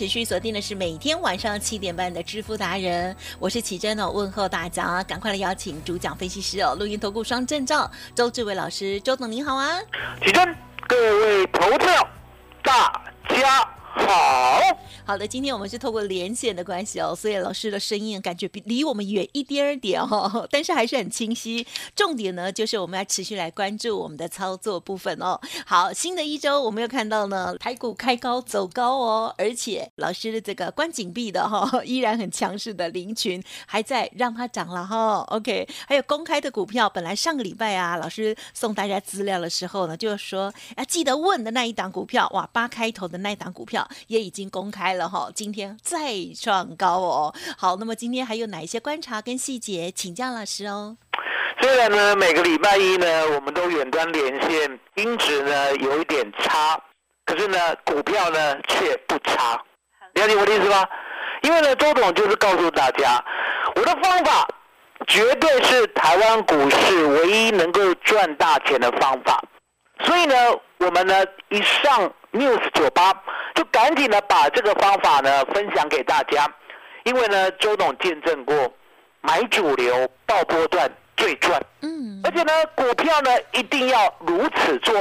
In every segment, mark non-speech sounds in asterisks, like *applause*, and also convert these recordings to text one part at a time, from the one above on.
持续锁定的是每天晚上七点半的知乎达人，我是奇珍哦，问候大家，赶快来邀请主讲分析师哦，录音投顾双证照周志伟老师，周总您好啊，奇珍，各位投票，大家好。好的，今天我们是透过连线的关系哦，所以老师的声音感觉比离我们远一点点哦，*laughs* 但是还是很清晰。重点呢，就是我们要持续来关注我们的操作部分哦。好，新的一周我们又看到呢，台股开高走高哦，而且老师的这个关紧闭的哈，*laughs* 依然很强势的林群还在让它涨了哈。OK，还有公开的股票，本来上个礼拜啊，老师送大家资料的时候呢，就说啊记得问的那一档股票，哇，八开头的那一档股票也已经公开了。哈，今天再创高哦。好，那么今天还有哪一些观察跟细节，请教老师哦。虽然呢，每个礼拜一呢，我们都远端连线，音质呢有一点差，可是呢，股票呢却不差。了解我的意思吗？因为呢，周董就是告诉大家，我的方法绝对是台湾股市唯一能够赚大钱的方法。所以呢，我们呢一上 News 酒吧。就赶紧的把这个方法呢分享给大家，因为呢周董见证过买主流爆波段最赚，嗯，而且呢股票呢一定要如此做，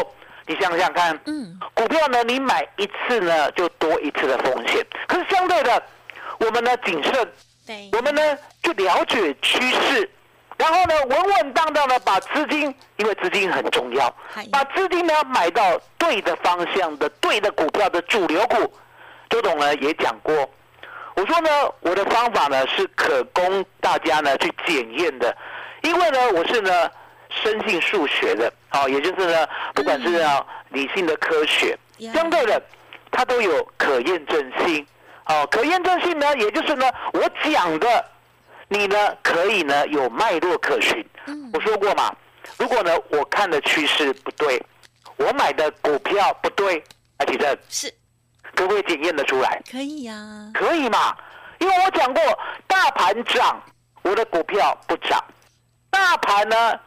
你想想看，嗯，股票呢你买一次呢就多一次的风险，可是相对的我们呢谨慎，对，我们呢就了解趋势。然后呢，稳稳当当的把资金，因为资金很重要，把资金呢买到对的方向的对的股票的主流股。周董呢也讲过，我说呢我的方法呢是可供大家呢去检验的，因为呢我是呢深信数学的，好，也就是呢不管是啊理性的科学，相对的它都有可验证性，好，可验证性呢也就是呢我讲的。你呢可以呢有脉络可循。我说过嘛，如果呢我看的趋势不对，我买的股票不对，阿奇正是可不可以检验的出来？可以呀，可以嘛？因为我讲过，大盘涨，我的股票不涨；大盘呢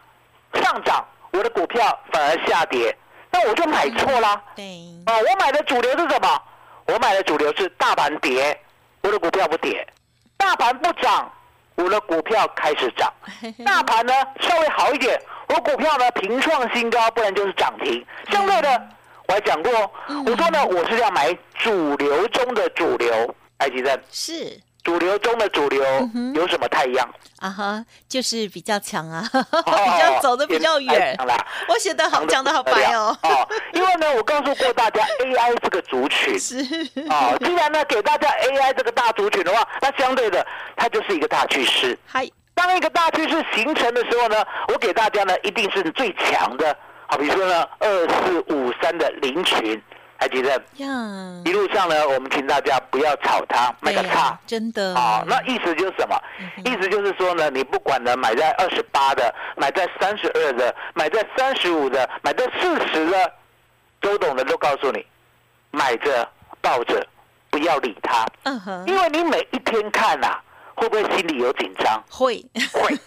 上涨，我的股票反而下跌，那我就买错啦。对啊，我买的主流是什么？我买的主流是大盘跌，我的股票不跌；大盘不涨。我的股票开始涨，*laughs* 大盘呢稍微好一点，我股票呢平创新高，不然就是涨停。相对的，我还讲过，我说呢我是要买主流中的主流，埃及人是。主流中的主流有什么太阳啊？哈，就是比较强啊，*laughs* 比较走的比较远。我写的好，讲的好白哦。哦，因为呢，我告诉过大家，*laughs* AI 这个族群是啊，既然呢给大家 AI 这个大族群的话，那相对的它就是一个大趋势。嗨，当一个大趋势形成的时候呢，我给大家呢一定是最强的。好，比如说呢，二四五三的林群。一路上呢，我们请大家不要炒它，卖个差，真的啊。那意思就是什么？意思就是说呢，你不管呢，买在二十八的，买在三十二的，买在三十五的，买在四十的，周董的都告诉你，买着抱着，不要理它。嗯哼，因为你每一天看呐。会不会心里有紧张？会会，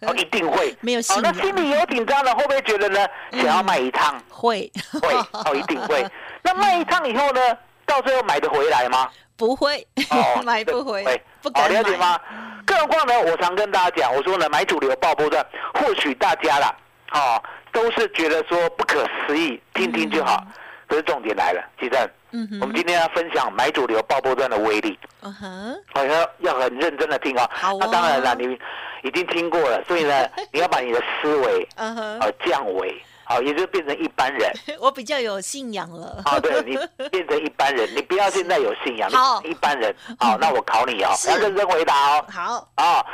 *laughs* 哦，一定会。没有心，那心里有紧张了，会不会觉得呢？想要卖一趟？会会，哦，一定会。*laughs* 那卖一趟以后呢？到最后买得回来吗？不会，*laughs* 买不回，不敢了解吗？更何况呢？我常跟大家讲，我说呢，买主流爆波段，或许大家啦，哦，都是觉得说不可思议，听听就好。可是重点来了，记得。嗯我们今天要分享买主流爆波段的威力。嗯哼，好像要很认真的听啊。好那当然了，你已经听过了，所以呢，*laughs* 你要把你的思维，嗯哼，呃，降维，好，也就变成一般人。我比较有信仰了。啊，对你变成一般人，你不要现在有信仰，好你一般人。好，那我考你哦，是要认真回答哦。好，啊，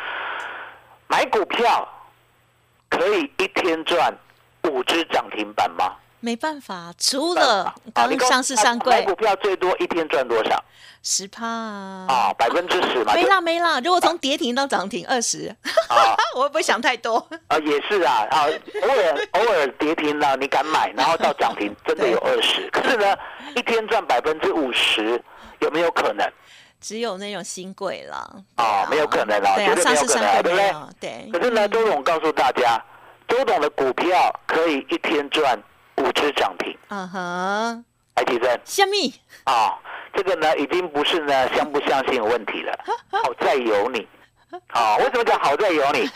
买股票可以一天赚五只涨停板吗？没办法，除了啊刚上市上柜买股票最多一天赚多少？十趴啊，百分之十嘛。没啦没啦，如果从跌停到涨停二十，啊 *laughs* 我会不会想太多？啊，也是啊，啊，偶尔偶尔跌停了，你敢买，然后到涨停 *laughs* 真的有二十，可是呢，一天赚百分之五十，有没有可能？只有那种新贵了。哦，没有可能啊，对啊，绝对上市上没有可能啊，对不对？对。可是呢，周董告诉大家，周董的股票可以一天赚五只涨停，嗯哼，台积电虾米？啊，这个呢已经不是呢相不相信的问题了，*laughs* 好在有你。啊，为什么叫好在有你？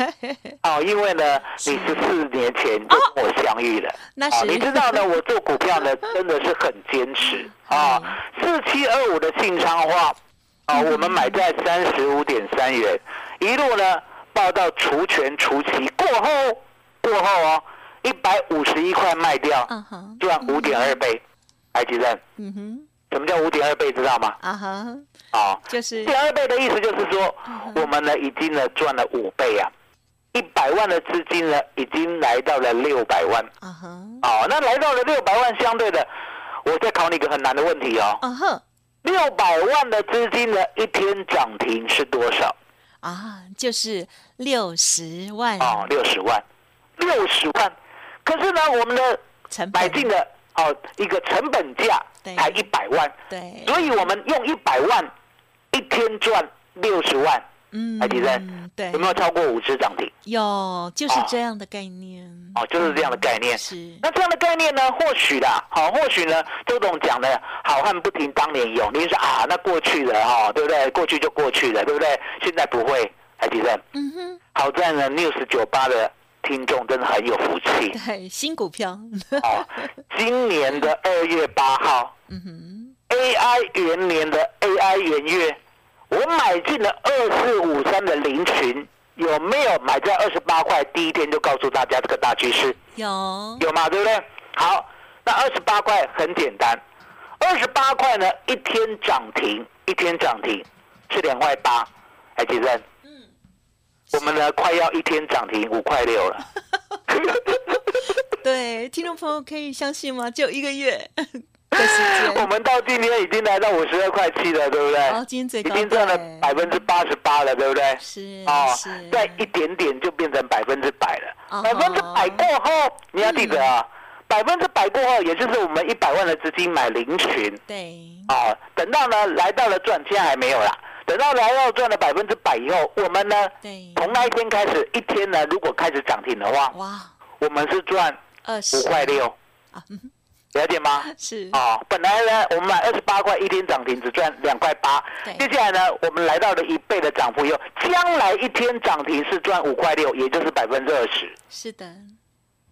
哦，*laughs* 因为呢，你十四年前就跟我相遇了。啊，那是你知道呢，*laughs* 我做股票呢真的是很坚持啊。四七二五的信昌化啊，我们买在三十五点三元，一路呢报到除权除息过后，过后哦，一百五十一块卖掉，嗯哼，赚五点二倍。埃及人，嗯哼，什么叫五点二倍？知道吗？啊哈，啊，就是五点二倍的意思就是说，我们呢已经呢赚了五倍啊，一百万的资金呢已经来到了六百万。啊哈，哦，那来到了六百万，相对的，我再考你一个很难的问题哦。啊哈，六百万的资金呢，一天涨停是多少？啊，就是六十万哦，六十万，六十万。可是呢，我们的买进的哦一个成本价对才一百万，对，所以我们用一百万一天赚六十万，嗯台积电对，有没有超过五只涨停？有，就是哦这样的概念。哦，就是这样的概念。是，那这样的概念呢，或许啦，好、或许呢，周董讲的好汉不提当年勇，你说啊，那过去了哈、对不对？过去就过去了，对不对？现在不会，台积电。嗯哼，好在呢，News 九八的听众真的很有福气对，新股票，哦。今年的二月八号嗯哼，，AI 元年的 AI 元月，我买进了二四五三的零群，有没有买在二十八块？第一天就告诉大家这个大趋势。有，有嘛，对不对？好，那二十八块很简单，二十八块呢，一天涨停，一天涨停是两块八，还记得？嗯，我们呢快要一天涨停五块六了，*laughs* 对，听众朋友可以相信吗？就一个月我间，*laughs* 们到今天已经来到五十二块七了，对不对？哦，今天最高已经赚了百分之八十八了，对不对？是哦是，，再一点点就变成百分之百了。哦百分之百过后，你要记得啊，百分之百过后，也就是我们一百万的资金买零群，对，哦，等到呢来到了赚，现在还没有啦。等到来到赚了百分之百以后，我们呢对，从那一天开始，一天呢如果开始涨停的话，哇，我们是赚二十。五块六，了解吗？*laughs* 是，哦，本来呢我们买二十八块，一天涨停只赚两块八。对，接下来呢我们来到了一倍的涨幅以后，将来一天涨停是赚五块六，也就是百分之二十。是的，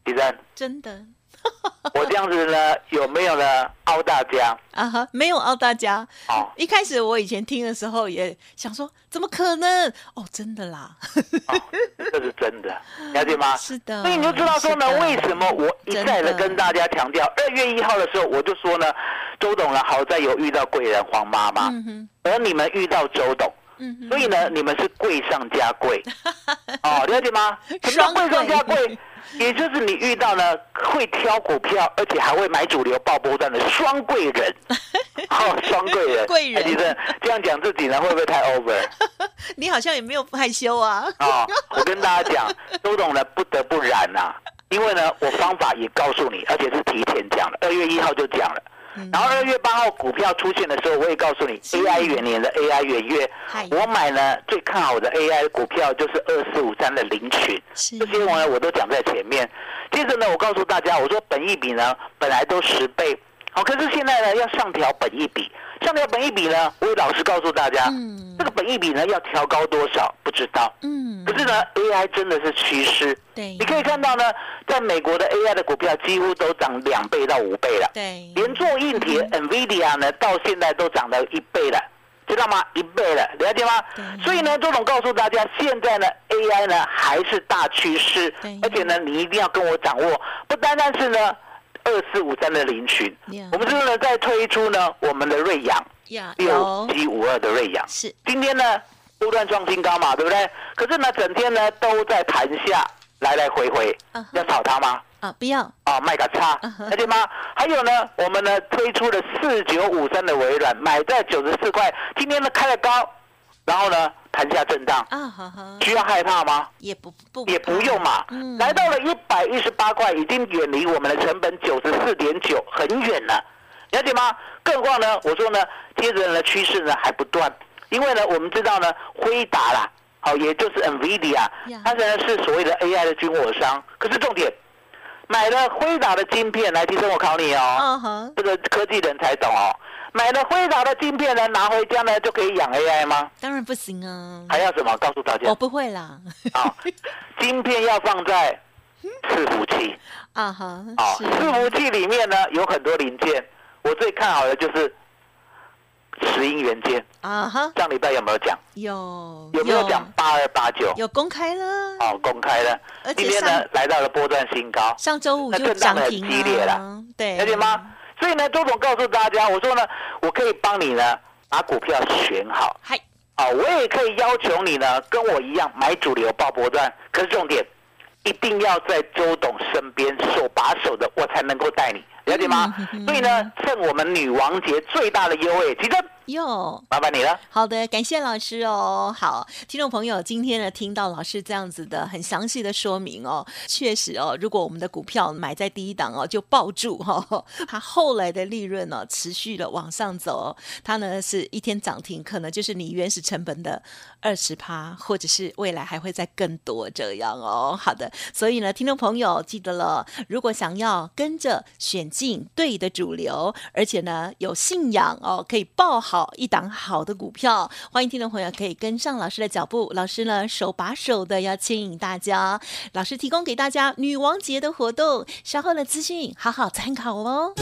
其实真的 *laughs* 我这样子呢有没有呢凹大家？啊哈，没有凹大家。哦，一开始我以前听的时候也想说，怎么可能？哦，真的啦，哦这是真的，*laughs* 了解吗？是的。所以你就知道说呢为什么我一再的跟大家强调，二月一号的时候我就说呢，周董呢好在有遇到贵人黄妈妈，嗯，而你们遇到周董，所以呢你们是贵上加贵，*laughs* 哦，了解吗？什么叫贵上加贵贵？也就是你遇到了会挑股票，而且还会买主流爆波段的双贵人，*laughs* 哦，双贵人，*laughs* 贵人哎其实这样讲自己呢会不会太 over？*laughs* 你好像也没有害羞啊。啊、我跟大家讲，周董呢不得不然呐、因为呢我方法也告诉你，而且是提前讲了，二月一号就讲了。嗯。然后二月八号股票出现的时候，我也告诉你，AI 元年的 AI 元月，我买呢最看好的 AI 股票就是二四五三的零群，是。这些呢我都讲在前面。接着呢，我告诉大家，我说本益比呢本来都十倍，好，可是现在呢要上调本益比，上调本益比呢，我也老实告诉大家，嗯这个本益比呢要调高多少不知道。嗯，可是呢，AI 真的是趋势。对，你可以看到呢，在美国的 AI 的股票几乎都涨两倍到五倍了，对，连做硬体 NVIDIA 呢，到现在都涨到一倍了。知道吗？一倍了，了解吗对？所以呢，周总告诉大家，现在呢，AI 呢还是大趋势，而且呢，你一定要跟我掌握，不单单是呢二四五三的林群。我们是呢在推出呢我们的瑞阳？呀，六有七五二的瑞阳，是。今天呢不断创新高嘛，对不对？可是呢，整天呢都在盘下来来回回。要炒它吗？啊，不要。啊，卖个差。嗯哼，了解吗？还有呢，我们呢推出了四九五三的微软，买在九十四块，今天呢开了高，然后呢盘下震荡，啊，哈哈，需要害怕吗？也不不也不用嘛，嗯。来到了一百一十八块，已经远离我们的成本九十四点九，很远了，了解吗？更何况呢，我说呢，接着呢趋势呢还不断，因为呢我们知道呢，辉达啦，好，也就是 NVIDIA，呀。它呢是所谓的 AI 的军火商，可是重点，买了辉达的晶片，来，提升我考你哦，这个科技人才懂哦，买了辉达的晶片呢，拿回家呢就可以养 AI 吗？当然不行啊，还要什么？告诉大家。我不会啦，啊，晶片要放在伺服器。啊哈，啊，是。伺服器里面呢有很多零件，我最看好的就是石英元件。啊哈，上礼拜有没有讲？有有没有讲八二八九？有公开了，哦，公开了。今天呢来到了波段新高，上周五就那震荡得很涨停激烈啊了，对，了解吗？所以呢，周总告诉大家，我说呢，我可以帮你呢把股票选好。嗨，啊，我也可以要求你呢，跟我一样买主流报波段。可是重点，一定要在周董身边手把手的，我才能够带你，了解吗？嗯所以呢，趁我们女王节最大的优惠，其实哟。麻烦你了。好的，感谢老师哦。好，听众朋友，今天呢听到老师这样子的很详细的说明哦，确实哦，如果我们的股票买在第一档哦，就抱住哈、哦，*laughs* 它后来的利润呢、持续的往上走、哦，它呢是一天涨停，可能就是你原始成本的二十趴，或者是未来还会再更多这样哦。好的，所以呢，听众朋友记得了，如果想要跟着选进对的主流，而且呢有信仰哦，可以报好一档好的股票，欢迎听众朋友可以跟上老师的脚步。老师呢手把手的要牵引大家，老师提供给大家女王节的活动，稍后的资讯好好参考哦。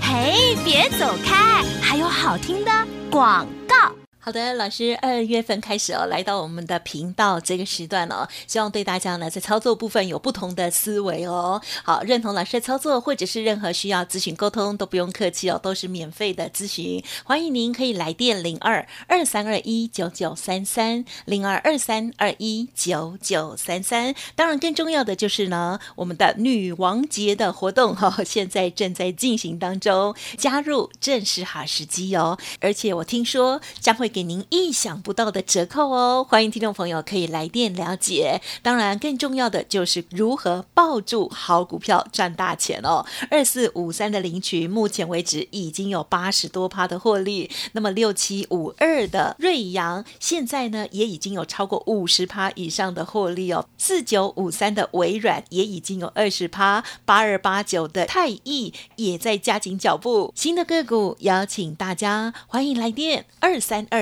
嘿，别走开，还有好听的广告。好的，老师，二月份开始哦，来到我们的频道这个时段哦，希望对大家呢在操作部分有不同的思维哦。好，认同老师的操作，或者是任何需要咨询沟通，都不用客气哦，都是免费的咨询。欢迎您可以来电零二二三二一九九三三零二二三二一九九三三。当然，更重要的就是呢，我们的女王节的活动哈、哦，现在正在进行当中，加入正是好时机哦。而且我听说将会给您意想不到的折扣哦，欢迎听众朋友可以来电了解。当然，更重要的就是如何抱住好股票赚大钱哦。二四五三的领取，目前为止已经有八十多趴的获利。那么六七五二的瑞阳，现在呢也已经有超过五十趴以上的获利哦。四九五三的微软也已经有二十趴，八二八九的泰益也在加紧脚步。新的个股邀请大家欢迎来电二三二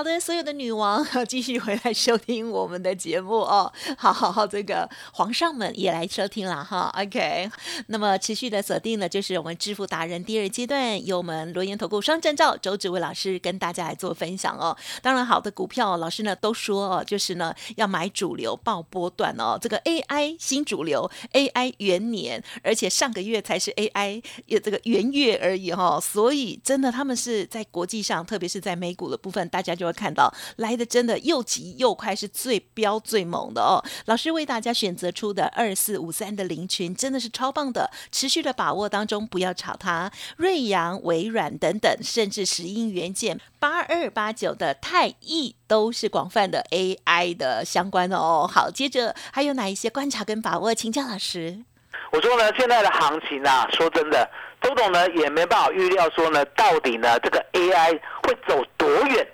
好的，所有的女王 *laughs* 继续回来收听我们的节目哦。好好好，这个皇上们也来收听了哈。OK，那么持续的锁定呢，就是我们致富达人第二阶段，由我们罗研投顾双证照周志伟老师跟大家来做分享哦。当然，好的股票老师呢都说哦，就是呢要买主流报波段哦。这个 AI 新主流 AI 元年，而且上个月才是 AI 也这个元月而已哈、哦，所以真的他们是在国际上，特别是在美股的部分，大家就看到来的真的又急又快，是最标最猛的哦。老师为大家选择出的二四五三的零群真的是超棒的，持续的把握当中，不要炒它。瑞阳、微软等等，甚至石英元件八二八九的泰益都是广泛的 AI 的相关的哦。好，接着还有哪一些观察跟把握，请教老师。我说呢，现在的行情啊，说真的，周董呢也没办法预料说呢，到底呢这个 AI 会走多远，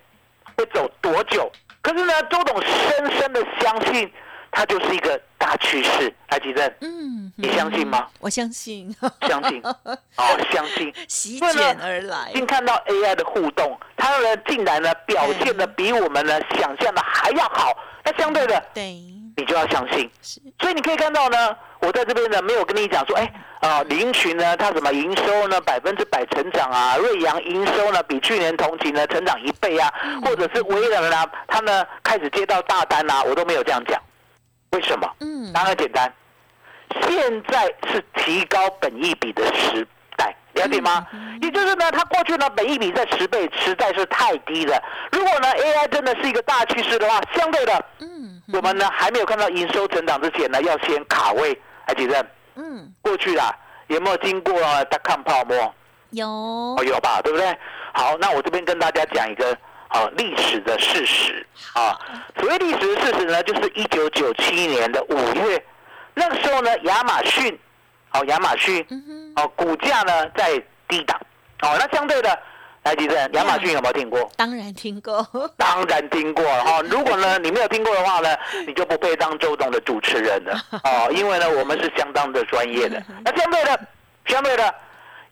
会走多久。可是呢，周董深深的相信，它就是一个大趋势。来，吉正，嗯，你相信吗？我相信，相信，*laughs* 哦，相信。席卷而来，并看到 AI 的互动，它呢竟然呢表现的比我们呢想象的还要好。那相对的，对，你就要相信。是，所以你可以看到呢，我在这边呢没有跟你讲说，哎啊，林群呢它什么营收呢百分之百成长啊，瑞阳营收呢比去年同期呢成长一倍啊，或者是微软呢，它呢开始接到大单啊，我都没有这样讲。为什么？嗯，当然简单，现在是提高本益比的时代，了解吗？也就是呢，它过去呢本益比在十倍实在是太低了。如果呢 AI 真的是一个大趋势的话，相对的，嗯，我们呢还没有看到营收成长之前呢，要先卡位。还记得嗯，过去啦，有没有经过大看泡沫？有哦，，有吧，对不对？好，那我这边跟大家讲一个好历史的事实啊。所谓历史的事实呢，就是一九九七年的五月，那个时候呢，亚马逊，好，亚马逊，哦，股价呢在低档，哦，那相对的，来，吉正，亚马逊有没有听过？当然听过，当然听过哈、*laughs* 如果呢你没有听过的话呢，你就不配当周董的主持人了 *laughs* 哦，因为呢我们是相当的专业的。那相对的，相对的，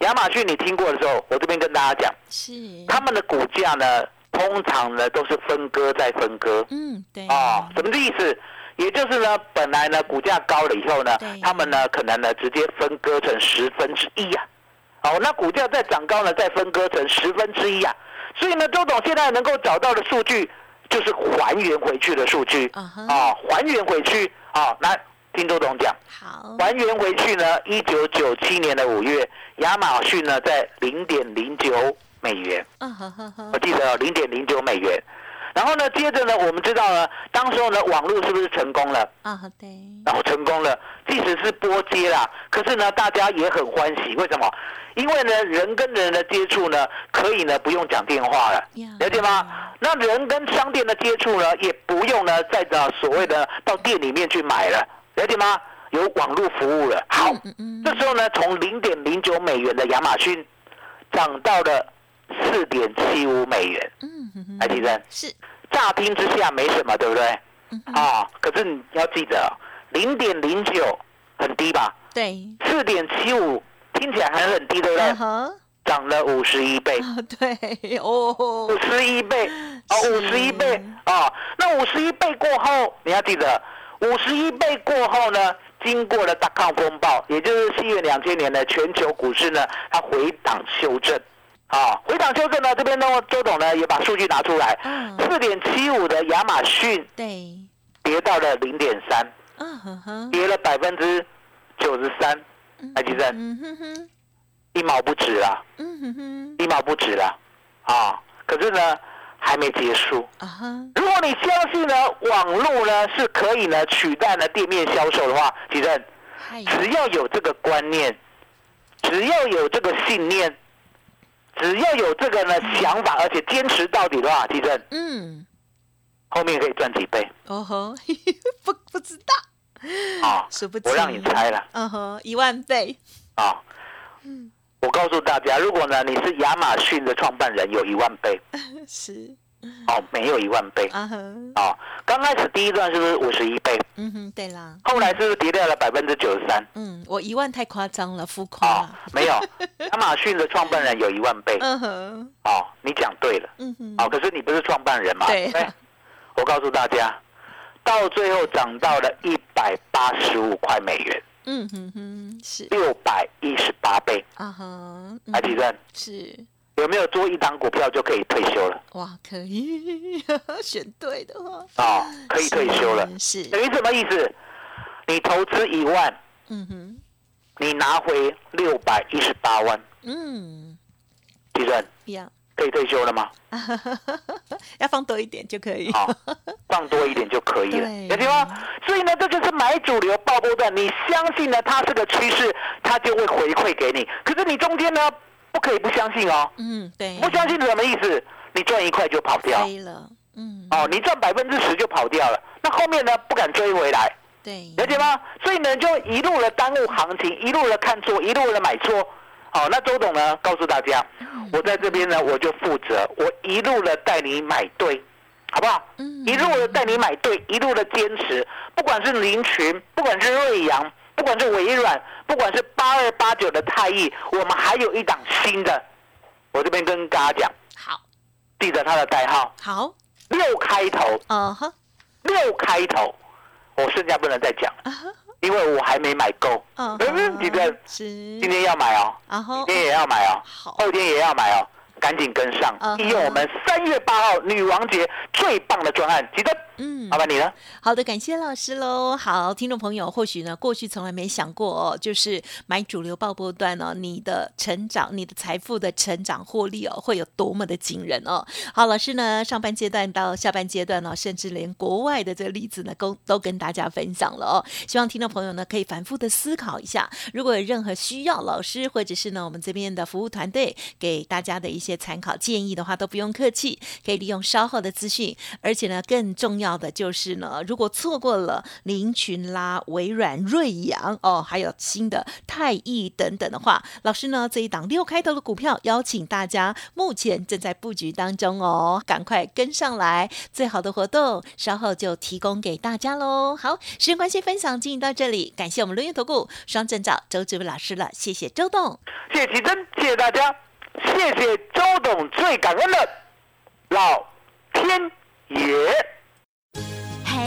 亚马逊你听过的时候，我这边跟大家讲，是，他们的股价呢通常呢都是分割再分割嗯，对，哦，什么意思？也就是呢，本来呢股价高了以后呢，他们呢可能呢直接分割成十分之一啊。好，那股价再涨高呢，再分割成十分之一啊。所以呢，周董现在能够找到的数据，就是还原回去的数据啊还原回去啊。来，听周董讲，好，还原回去呢，一九九七年的五月，亚马逊呢在零点零九美元，我，记得零点零九美元。然后呢，接着呢，我们知道呢，当时候呢，网络是不是成功了？啊对，然后成功了，即使是波接啦，可是呢，大家也很欢喜。为什么？因为呢，人跟人的接触呢，可以呢不用讲电话了呀，了解吗？那人跟商店的接触呢，也不用呢再到所谓的到店里面去买了，了解吗？有网络服务了。好，嗯嗯这时候呢，从零点零九美元的亚马逊涨到了四点七五美元，嗯来，提生。是，乍听之下没什么，对不对？啊，可是你要记得，零点零九很低吧？对，四点七五听起来还很低，对不对？涨了五十一倍，啊对，哦五，十一倍，哦，五十一倍哦！那五十一倍过后，你要记得，五十一倍过后呢，经过了大抗风暴，也就是四月两千年的全球股市呢，它回档修正。啊，回档修正呢，这边呢，周董呢也把数据拿出来，嗯，四点七五的亚马逊对，跌到了零点三，嗯哼哼，跌了百分之九十三，来，吉正嗯哼哼，一毛不值啦，嗯哼哼，一毛不值啦，啊！可是呢，还没结束。如果你相信呢，网络呢是可以呢取代呢店面销售的话，吉正，嗨，只要有这个观念，只要有这个信念，只要有这个呢想法，而且坚持到底的话，地震嗯，后面可以赚几倍。哦吼，*laughs* 不不知道，啊！数不，我让你猜了。嗯哼，一万倍，啊！嗯。我告诉大家，如果呢你是亚马逊的创办人，有一万倍。*laughs* 是，哦，没有一万倍。啊哼，啊！刚开始第一段是不是五十一倍？嗯哼，对啦，后来是不是跌掉了百分之九十三？嗯，我一万太夸张了，浮夸。啊了，，没有，亚马逊的创办人有一万倍。嗯哼，哦，你讲对了。嗯哼，哦，可是你不是创办人嘛？对。不我告诉大家，到最后涨到了一百八十五块美元，嗯哼哼，是，六百一十八倍。啊哈，嗯。来，提正是，有没有做一档股票就可以退休了？哇，可以。*laughs* 选对的话，哦，可以退休了，是，等于什么意思？你投资一万，嗯哼，你拿回六百一十八万，嗯，提正呀，可以退休了吗？*laughs* 要放多一点就可以，好、放多一点就可以了，*laughs* 对。了解吗？所以呢，这就是买主流爆波段，你相信呢它是个趋势，它就会回馈给你。可是你中间呢，不可以不相信哦，嗯，对，不相信是什么意思？你赚一块就跑掉，了，嗯，哦，你赚百分之十就跑掉了，那后面呢不敢追回来，对，了解吗？所以呢，就一路的耽误行情，一路的看错，一路的买错。好，那周董呢，告诉大家，我在这边呢，我就负责，我一路的带你买对，好不好？嗯。一路的带你买对，一路的坚持，不管是林群，不管是瑞阳，不管是微软，不管是八二八九的泰益，我们还有一档新的，我这边跟大家讲，好，记得它的代号好，六开头，嗯哼，六开头，我剩下不能再讲因为我还没买够。嗯嗯，记得，今天要买哦，然后明天也要买哦，好，后天也要买哦，赶紧跟上利用我们三月八号女王节最棒的专案，记得。嗯麻烦你了。好的，感谢老师喽。好，听众朋友，或许呢，过去从来没想过哦，就是买主流爆波段哦，你的成长、你的财富的成长获利哦，会有多么的惊人哦。好，老师呢，上半阶段到下半阶段哦，甚至连国外的这个例子呢，都都跟大家分享了哦。希望听众朋友呢，可以反复的思考一下，如果有任何需要老师或者是呢我们这边的服务团队给大家的一些参考建议的话，都不用客气，可以利用稍后的资讯，而且呢，更重要要的就是呢，如果错过了林群啦、微软、瑞阳哦，还有新的泰益等等的话，老师呢这一档六开头的股票，邀请大家目前正在布局当中哦，赶快跟上来，最好的活动稍后就提供给大家喽。好，时间关系，分享进行到这里，感谢我们轮源投顾双证照周志伟老师了，谢谢周董。谢谢奇珍，谢谢大家，谢谢周董，最感恩的老天爷。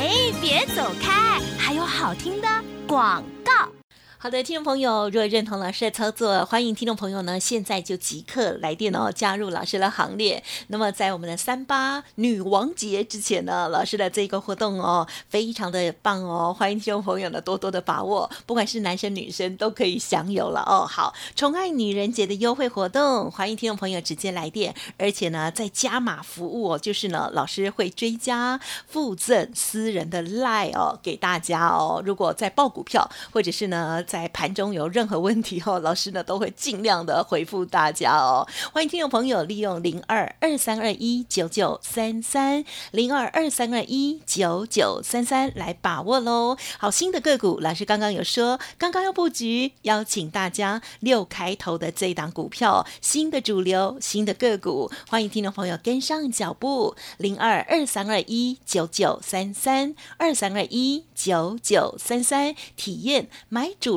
哎，别走开，还有好听的广告。好的，听众朋友，如果认同老师的操作，欢迎听众朋友呢现在就即刻来电哦，加入老师的行列。那么在我们的三八女王节之前呢，老师的这个活动哦，非常的棒哦，欢迎听众朋友呢多多的把握，不管是男生女生都可以享有了哦。好，宠爱女人节的优惠活动，欢迎听众朋友直接来电，而且呢在加码服务哦，就是呢老师会追加附赠私人的赖哦给大家哦。如果在报股票或者是呢在盘中有任何问题哦，老师呢都会尽量的回复大家哦。欢迎听众朋友利用零二二三二一九九三三零二二三二一九九三三来把握喽。好，新的个股，老师刚刚有说，刚刚要布局，邀请大家六开头的这一档股票，新的主流，新的个股，欢迎听众朋友跟上脚步，零二二三二一九九三三二三二一九九三三，体验买主